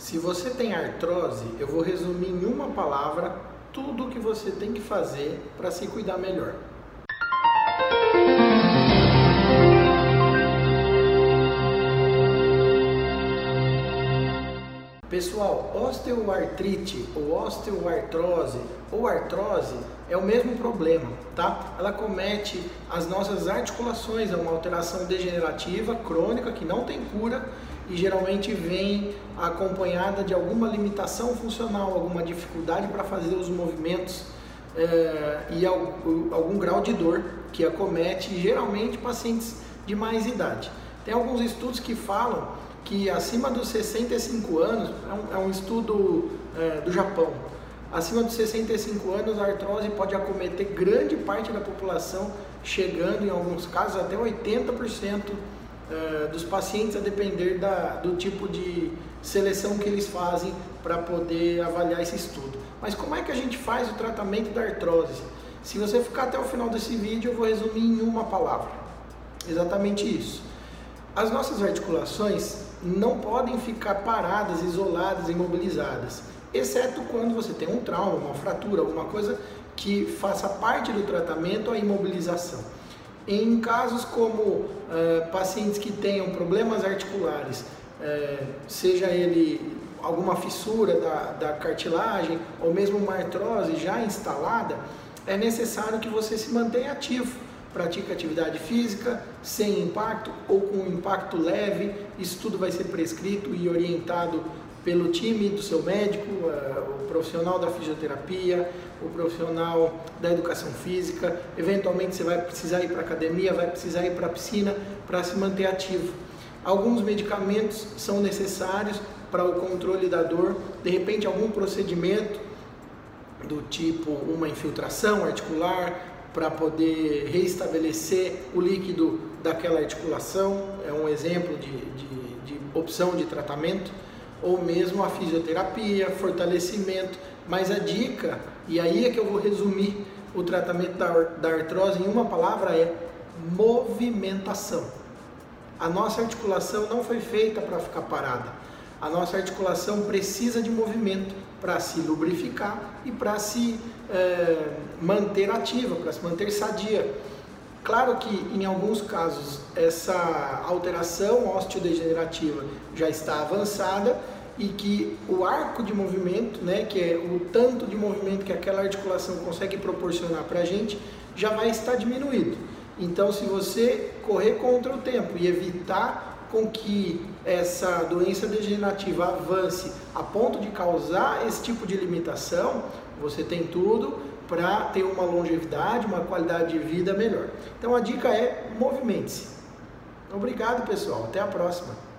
Se você tem artrose, eu vou resumir em uma palavra tudo o que você tem que fazer para se cuidar melhor. Pessoal, osteoartrite ou osteoartrose ou artrose é o mesmo problema, tá? Ela comete as nossas articulações, é uma alteração degenerativa crônica que não tem cura e geralmente vem acompanhada de alguma limitação funcional, alguma dificuldade para fazer os movimentos é, e algum grau de dor que acomete geralmente pacientes de mais idade. Tem alguns estudos que falam que acima dos 65 anos, é um, é um estudo é, do Japão, acima dos 65 anos a artrose pode acometer grande parte da população, chegando em alguns casos até 80% eh, dos pacientes a depender da, do tipo de seleção que eles fazem para poder avaliar esse estudo. Mas como é que a gente faz o tratamento da artrose? Se você ficar até o final desse vídeo, eu vou resumir em uma palavra. Exatamente isso. As nossas articulações não podem ficar paradas, isoladas, imobilizadas, exceto quando você tem um trauma, uma fratura, alguma coisa que faça parte do tratamento a imobilização. Em casos como uh, pacientes que tenham problemas articulares, uh, seja ele alguma fissura da, da cartilagem ou mesmo uma artrose já instalada, é necessário que você se mantenha ativo. Pratique atividade física sem impacto ou com impacto leve. Isso tudo vai ser prescrito e orientado pelo time do seu médico, uh, o profissional da fisioterapia, o profissional da educação física. Eventualmente você vai precisar ir para academia, vai precisar ir para a piscina para se manter ativo. Alguns medicamentos são necessários para o controle da dor, de repente algum procedimento do tipo uma infiltração articular para poder reestabelecer o líquido daquela articulação, é um exemplo de, de, de opção de tratamento ou mesmo a fisioterapia, fortalecimento. Mas a dica, e aí é que eu vou resumir o tratamento da, da artrose em uma palavra, é movimentação. A nossa articulação não foi feita para ficar parada. A nossa articulação precisa de movimento para se lubrificar e para se é, manter ativa, para se manter sadia. Claro que em alguns casos essa alteração osteodegenerativa já está avançada e que o arco de movimento, né, que é o tanto de movimento que aquela articulação consegue proporcionar para a gente, já vai estar diminuído. Então, se você correr contra o tempo e evitar com que essa doença degenerativa avance a ponto de causar esse tipo de limitação, você tem tudo para ter uma longevidade, uma qualidade de vida melhor. Então a dica é movimente-se. Obrigado, pessoal. Até a próxima.